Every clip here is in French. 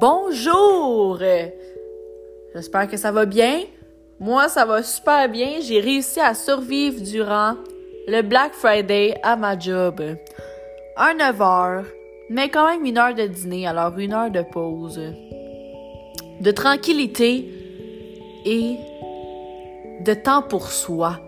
Bonjour! J'espère que ça va bien. Moi, ça va super bien. J'ai réussi à survivre durant le Black Friday à ma job. Un 9 heures, mais quand même une heure de dîner, alors une heure de pause. De tranquillité et de temps pour soi.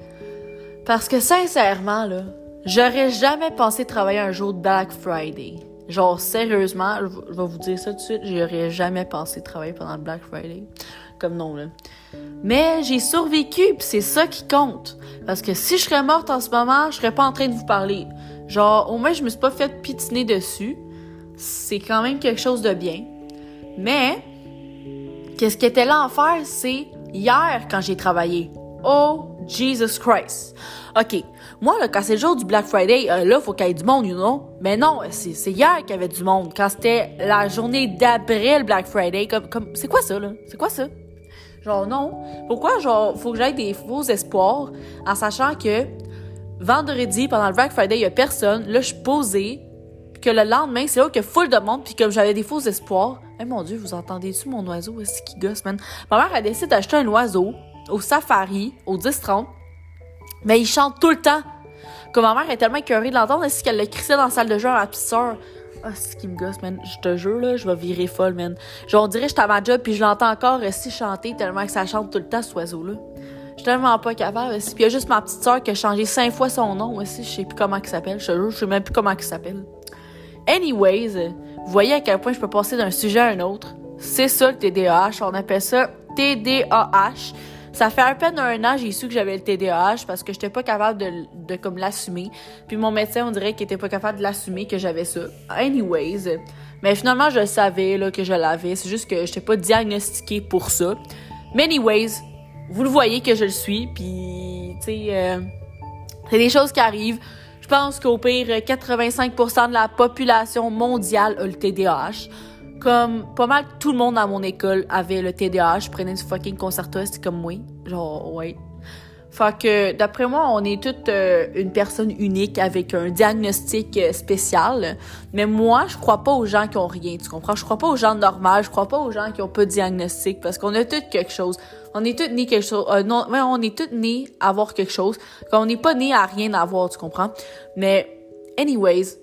Parce que sincèrement, là, j'aurais jamais pensé travailler un jour de Black Friday. Genre, sérieusement, je vais vous dire ça tout de suite, j'aurais jamais pensé travailler pendant le Black Friday. Comme non, là. Mais j'ai survécu, puis c'est ça qui compte. Parce que si je serais morte en ce moment, je serais pas en train de vous parler. Genre, au moins, je me suis pas fait pitiner dessus. C'est quand même quelque chose de bien. Mais, qu'est-ce qui était l'enfer, c'est hier quand j'ai travaillé. Oh, Jesus Christ. OK. Moi, là, quand c'est le jour du Black Friday, euh, là, faut qu'il y ait du monde, you know? Mais non, c'est hier qu'il y avait du monde. Quand c'était la journée d'après Black Friday, comme, c'est quoi ça, là? C'est quoi ça? Genre, non. Pourquoi, genre, faut que j'aille des faux espoirs en sachant que vendredi, pendant le Black Friday, il y a personne. Là, je suis posée. Que le lendemain, c'est là a full de monde. Puis comme j'avais des faux espoirs. Eh mon Dieu, vous entendez-tu mon oiseau? Est-ce qu'il gosse, man? Ma mère a décidé d'acheter un oiseau au safari, au 10-30. Mais il chante tout le temps. Comme ma mère est tellement écœurée de l'entendre, est-ce qu'elle le crissait dans la salle de jeu à la petite sœur? Ah, c'est ce qui me gosse, man. Je te jure, là, je vais virer folle, man. Genre, on dirait que j'étais à ma job, puis je l'entends encore si chanter tellement que ça chante tout le temps, cet oiseau-là. Je suis tellement pas capable. Puis il y a juste ma petite sœur qui a changé cinq fois son nom aussi. Je sais plus comment il s'appelle. Je te jure, je sais même plus comment il s'appelle. Anyways, vous voyez à quel point je peux passer d'un sujet à un autre. C'est ça le TDAH. On appelle ça TDAH. Ça fait à peine un an, j'ai su que j'avais le TDAH parce que j'étais pas capable de, de comme l'assumer. Puis mon médecin, on dirait qu'il était pas capable de l'assumer que j'avais ça. Anyways, mais finalement, je savais là, que je l'avais. C'est juste que j'étais pas diagnostiquée pour ça. Mais anyways, vous le voyez que je le suis. Puis, tu sais, euh, c'est des choses qui arrivent. Je pense qu'au pire, 85% de la population mondiale a le TDAH comme pas mal tout le monde à mon école avait le TDAH, je prenais du fucking concerto, c'était comme moi. Genre, ouais. Fait que, d'après moi, on est toute euh, une personne unique avec un diagnostic euh, spécial. Mais moi, je crois pas aux gens qui ont rien, tu comprends? Je crois pas aux gens normaux, je crois pas aux gens qui ont pas de diagnostic parce qu'on a tous quelque chose. On est tous nés quelque chose. Euh, non, mais on est tous nés à avoir quelque chose. Quand on n'est pas nés à rien avoir, tu comprends? Mais, anyways,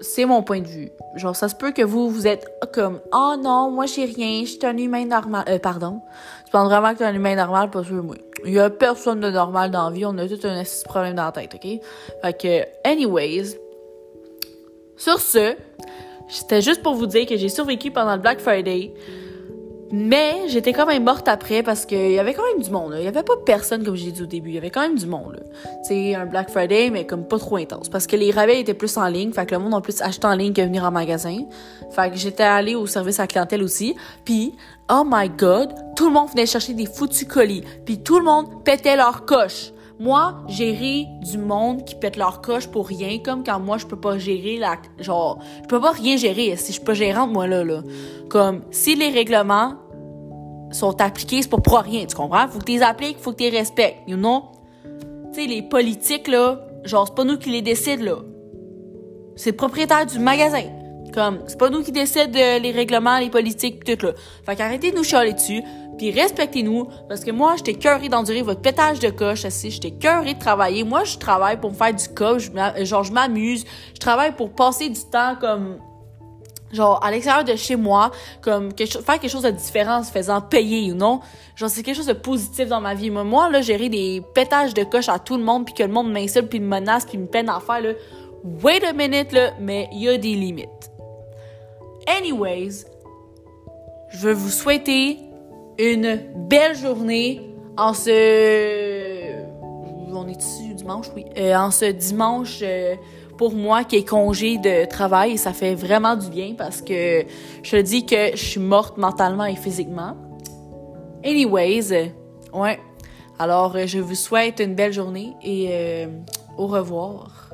c'est mon point de vue. Genre, ça se peut que vous, vous êtes comme, oh non, moi j'ai rien, je suis un humain normal. Euh, pardon. Tu penses vraiment que t'es un humain normal? Parce que moi. Il y a personne de normal dans la vie, on a tout un problème dans la tête, ok? Fait que, anyways. Sur ce, c'était juste pour vous dire que j'ai survécu pendant le Black Friday. Mais j'étais quand même morte après parce qu'il y avait quand même du monde. Il y avait pas personne, comme j'ai dit au début. Il y avait quand même du monde. Sais, un Black Friday, mais comme pas trop intense. Parce que les rabais étaient plus en ligne. Fait que le monde a plus acheté en ligne que venir en magasin. Fait que j'étais allée au service à clientèle aussi. Puis, oh my God, tout le monde venait chercher des foutus colis. Puis tout le monde pétait leur coche. Moi, gérer du monde qui pète leur coche pour rien, comme quand moi, je peux pas gérer la... Genre, je peux pas rien gérer si je suis pas gérante, moi, là, là. Comme, si les règlements sont appliqués, c'est pas pour rien, tu comprends? Faut que tu les appliques, faut que tu les respectes, you know? Tu sais, les politiques, là, genre, c'est pas nous qui les décident, là. C'est le propriétaire du magasin. Comme, c'est pas nous qui décident les règlements, les politiques, tout, là. Fait qu'arrêtez de nous chialer dessus, puis respectez-nous, parce que moi, j'étais cœurée d'endurer votre pétage de coche, assis, j'étais cœurée de travailler. Moi, je travaille pour me faire du coach, genre, je m'amuse, je travaille pour passer du temps, comme, genre, à l'extérieur de chez moi, comme, faire quelque chose de différent en se faisant payer, ou non? Genre, c'est quelque chose de positif dans ma vie. Moi, là, gérer des pétages de coche à tout le monde, puis que le monde m'insulte, puis me menace, puis me peine à faire, là, wait a minute, là, mais il y a des limites. Anyways, je veux vous souhaiter une belle journée en ce... On est ici dimanche, oui. Euh, en ce dimanche euh, pour moi qui est congé de travail ça fait vraiment du bien parce que je te dis que je suis morte mentalement et physiquement. Anyways, ouais. Alors, je vous souhaite une belle journée et euh, au revoir.